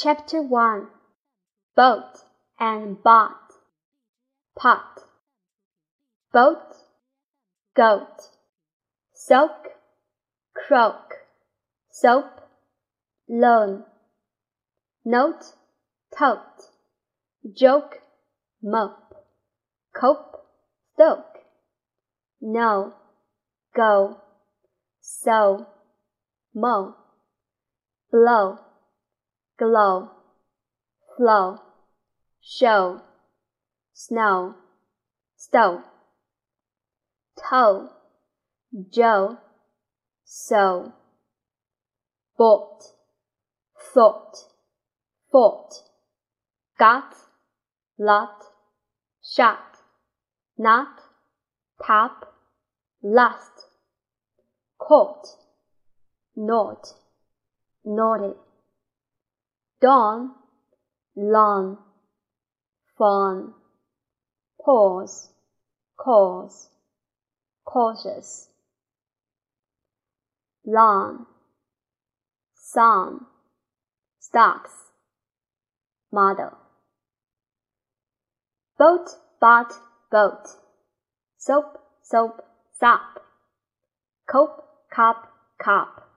Chapter 1 Boat and Bot. Pot. Boat. Goat. Soak. Croak. Soap. Loan. Note. Tote. Joke. Mope. Cope. Stoke. No. Go. So Mow. Blow glow, flow, show, snow, stow, toe, joe, so, bolt, thought, fought, got, lot, shot, not, top, last, caught, not, naughty dawn, lawn, fawn, pause, cause, cautious, lawn, song, stocks, model. Boat, bot, boat. Soap, soap, sop. Cope, cop, cop.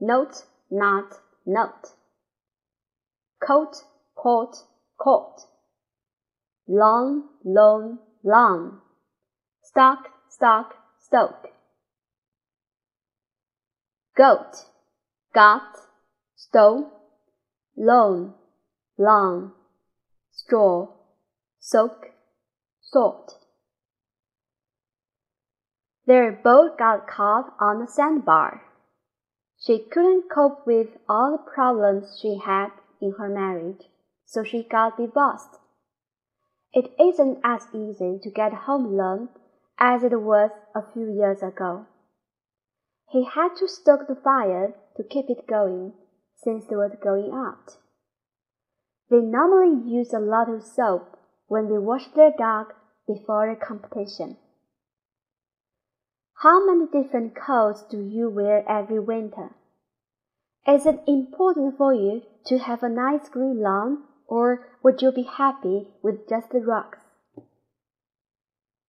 Note, not, note coat, coat, coat. Long, long, long. Stock, stock, stoke. Goat, got, stole, loan, long, straw, soak, salt. Their boat got caught on a sandbar. She couldn't cope with all the problems she had in her marriage, so she got divorced. It isn't as easy to get home alone as it was a few years ago. He had to stoke the fire to keep it going since it was going out. They normally use a lot of soap when they wash their dog before a competition. How many different coats do you wear every winter? Is it important for you to have a nice green lawn, or would you be happy with just the rocks?